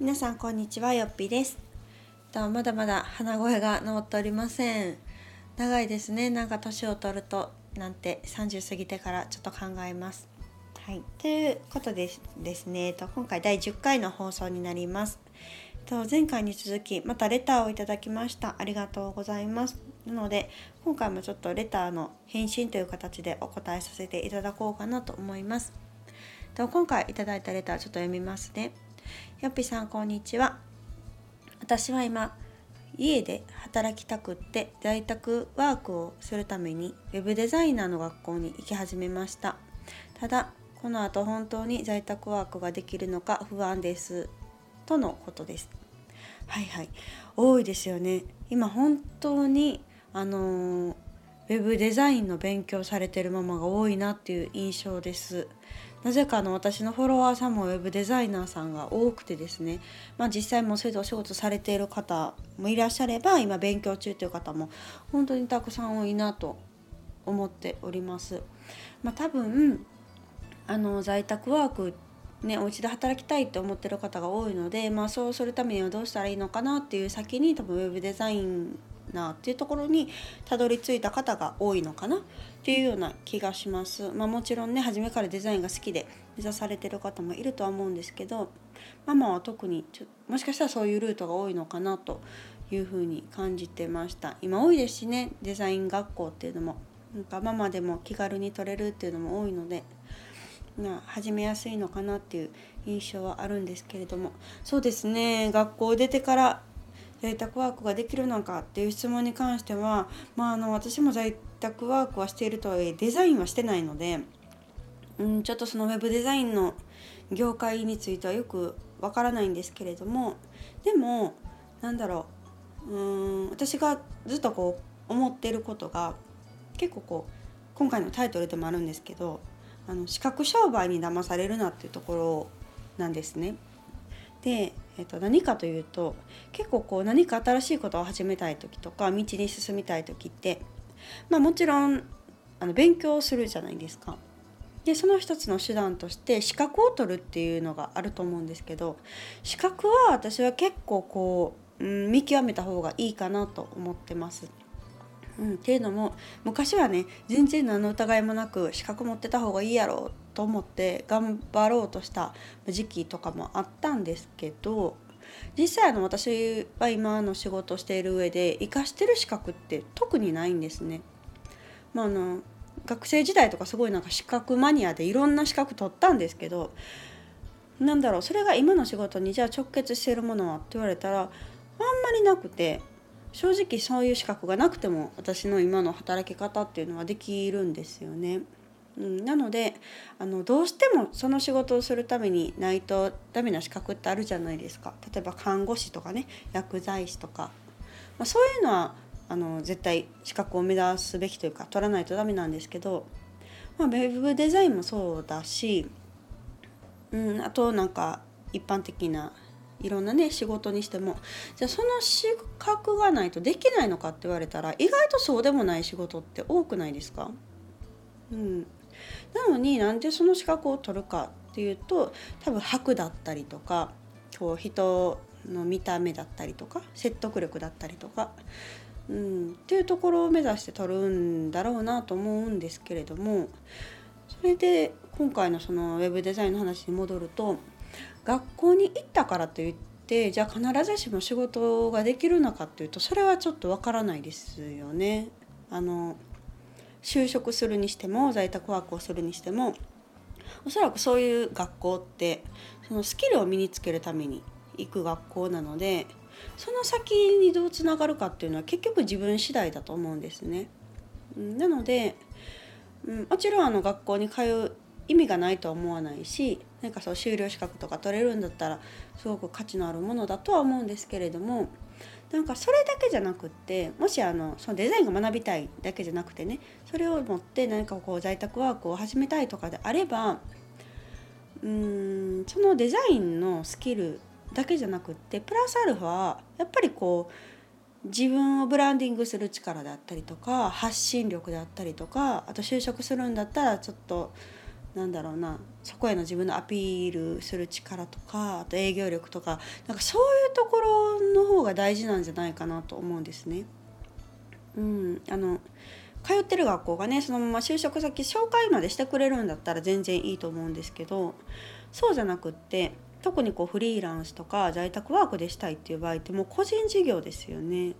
皆さんこんにちはよっぴです。とまだまだ鼻声が治っておりません。長いですね。なんか年を取るとなんて30過ぎてからちょっと考えます。はい。ということでですねと今回第10回の放送になります。と前回に続きまたレターをいただきました。ありがとうございます。なので今回もちょっとレターの返信という形でお答えさせていただこうかなと思います。と今回いただいたレターちょっと読みますね。よっぴさんこんにちは。私は今家で働きたくって在宅ワークをするために web デザイナーの学校に行き始めました。ただこの後本当に在宅ワークができるのか不安です。とのことです。はいはい。多いですよね。今本当にあのウェブデザインの勉強されてるママが多いなっていう印象です。なぜかの私のフォロワーさんもウェブデザイナーさんが多くてですね、まあ、実際もそれでお仕事されている方もいらっしゃれば今勉強中という方も本当にたくさん多いなと思っております。まあ、多分あの在宅ワークね、お家で働きたいって思ってる方が多いので、まあ、そうするためにはどうしたらいいのかなっていう先に多分ウェブデザインなっていうところにたどり着いた方が多いのかなっていうような気がします。まあ、もちろんね初めからデザインが好きで目指されてる方もいるとは思うんですけどママは特にちょもしかしたらそういうルートが多いのかなというふうに感じてました今多いですしねデザイン学校っていうのもなんかママでも気軽に取れるっていうのも多いので。な始めやすいのかなっていう印象はあるんですけれどもそうですね学校出てから在宅ワークができるのかっていう質問に関しては、まあ、あの私も在宅ワークはしているとはいえデザインはしてないので、うん、ちょっとそのウェブデザインの業界についてはよくわからないんですけれどもでもなんだろううん私がずっとこう思ってることが結構こう今回のタイトルでもあるんですけどあの視覚商売に騙されるなっていうところなんですね。でえっと、何かというと結構こう何か新しいことを始めたい時とか道に進みたい時ってまあもちろんあの勉強をするじゃないですか。でその一つの手段として資格を取るっていうのがあると思うんですけど資格は私は結構こう、うん、見極めた方がいいかなと思ってます。うん、っていうのも昔はね全然何の疑いもなく資格持ってた方がいいやろうと思って頑張ろうとした時期とかもあったんですけど実際の私は今の仕事をしている上で活かしてる資格って特にないんですね。まあ、あの学生時代とかすごいなんか資格マニアでいろんな資格取ったんですけどなんだろうそれが今の仕事にじゃあ直結してるものはって言われたらあんまりなくて正直そういう資格がなくても私の今の働き方っていうのはできるんですよね。うん、なのであのどうしてもその仕事をするためにないとダメな資格ってあるじゃないですか。例えば看護師とかね薬剤師とか、まあ、そういうのはあの絶対資格を目指すべきというか取らないとダメなんですけど、まあ、ウェブデザインもそうだし、うん、あとなんか一般的ないろんなね仕事にしても。じゃあその資格がないとできないのかって言われたら意外とそうでもない仕事って多くないですか？うん、なのになんでその資格を取るかっていうと多分白だったりとかこう人の見た目だったりとか説得力だったりとか、うん、っていうところを目指して取るんだろうなと思うんですけれどもそれで今回のそのウェブデザインの話に戻ると学校に行ったからといってじゃあ必ずしも仕事ができるのかっていうとそれはちょっとわからないですよね。あの就職するにしても在宅ワークをするにしてもおそらくそういう学校ってそのスキルを身につけるために行く学校なのでその先にどうつながるかっていうのは結局自分次第だと思うんですね。なので、うん、もちろんあの学校に通う意味がないとは思わないしなんかそう修了資格とか取れるんだったらすごく価値のあるものだとは思うんですけれどもなんかそれだけじゃなくってもしあのそのデザインが学びたいだけじゃなくてねそれを持って何かこう在宅ワークを始めたいとかであればうーんそのデザインのスキルだけじゃなくってプラスアルファやっぱりこう自分をブランディングする力であったりとか発信力であったりとかあと就職するんだったらちょっとなんだろうなそこへの自分のアピールする力とかあと営業力とかなんかそういうところの方が大事なんじゃないかなと思うんですね。うん、あの通ってる学校がねそのまま就職先紹介までしてくれるんだったら全然いいと思うんですけどそうじゃなくって特にこうフリーランスとか在宅ワークでしたいっていう場合ってもう個人事業ですよね。っ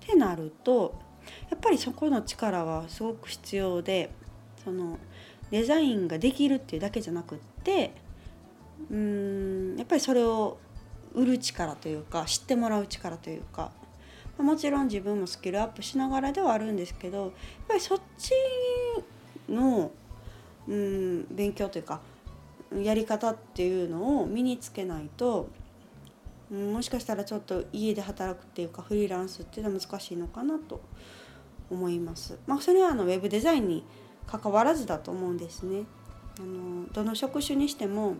てなるとやっぱりそこの力はすごく必要でそのデザインができるっていうだけじゃなくってうーんやっぱりそれを売る力というか知ってもらう力というかもちろん自分もスキルアップしながらではあるんですけどやっぱりそっちのうん勉強というかやり方っていうのを身につけないともしかしたらちょっと家で働くっていうかフリーランスっていうのは難しいのかなと思います。まあ、それはあのウェブデザインに関わらずだと思うんですね。あのどの職種にしても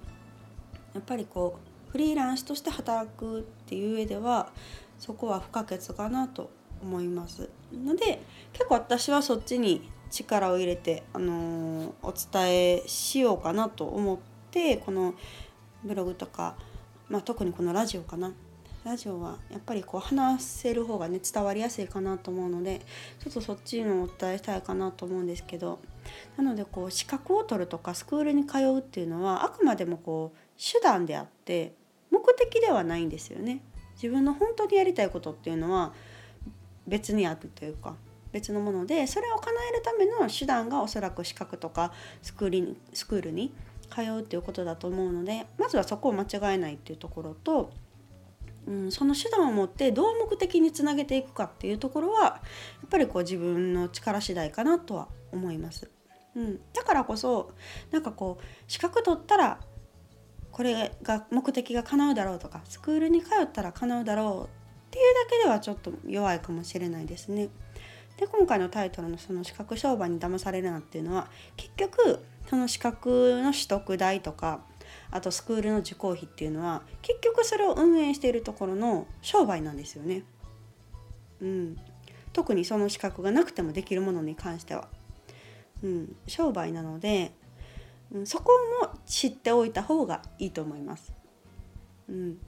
やっぱりこうフリーランスとして働くっていう上ではそこは不可欠かなと思いますので結構私はそっちに力を入れて、あのお伝えしようかなと思ってこのブログとか、まあ、特にこのラジオかなラジオはやっぱりこう話せる方がね伝わりやすいかなと思うのでちょっとそっちのお伝えしたいかなと思うんですけどなのでこう資格を取るとかスクールに通うっていうのはあくまでもこう手段であって目的ではないんですよね。自分の本当にやりたいことっていうのは別にあるというか別のものでそれを叶えるための手段がおそらく資格とかスクールにスクールに通うっていうことだと思うのでまずはそこを間違えないっていうところと、うん、その手段を持ってどう目的につなげていくかっていうところはやっぱりこう自分の力次第かなとは思います。うん、だからこそなんかこう資格取ったらこれが目的が叶うだろうとかスクールに通ったら叶うだろうっていうだけではちょっと弱いかもしれないですね。で今回のタイトルのその資格商売に騙されるなっていうのは結局その資格の取得代とかあとスクールの受講費っていうのは結局それを運営しているところの商売なんですよね。うん、特にその資格がなくてもできるものに関しては。うん、商売なのでうん、そこも知っておいた方がいいと思います。うん、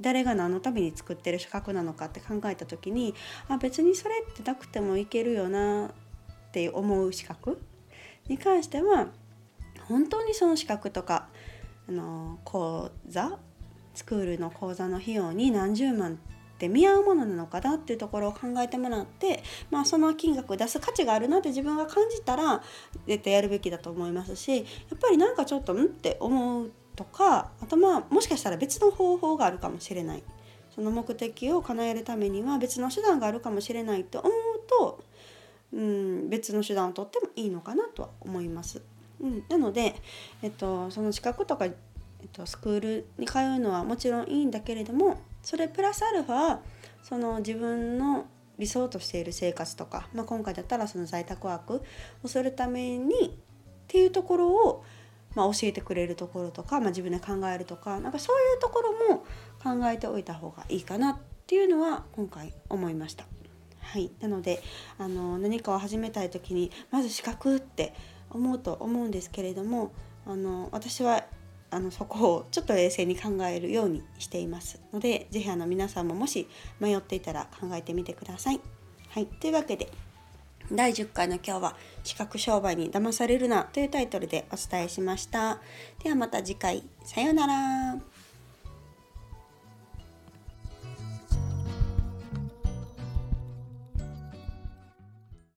誰が何のために作ってる資格なのかって考えた時にあ別にそれってなくてもいけるよなって思う資格に関しては本当にその資格とかあの講座スクールの講座の費用に何十万って見合うものなのかなっていうところを考えてもらって、まあ、その金額出す価値があるなって自分が感じたら絶対やるべきだと思いますしやっぱりなんかちょっとんって思うとかあとまあもしかしたら別の方法があるかもしれないその目的を叶えるためには別の手段があるかもしれないと思うと、うん、別の手段をとってもいいのかなとは思います。うん、なので、えっと、その資格とか、えっと、スクールに通うのはもちろんいいんだけれどもそれプラスアルファその自分の理想としている生活とか、まあ、今回だったらその在宅ワークをするためにっていうところを、まあ、教えてくれるところとか、まあ、自分で考えるとかなんかそういうところも考えておいた方がいいかなっていうのは今回思いました。はい、なのであの何かを始めたい時にまず資格って思うと思うんですけれどもあの私はあのそこをちょっと冷静に考えるようにしていますので是非あの皆さんももし迷っていたら考えてみてください。はい、というわけで第10回の今日は「視覚商売に騙されるな」というタイトルでお伝えしました。ではまた次回さようなら。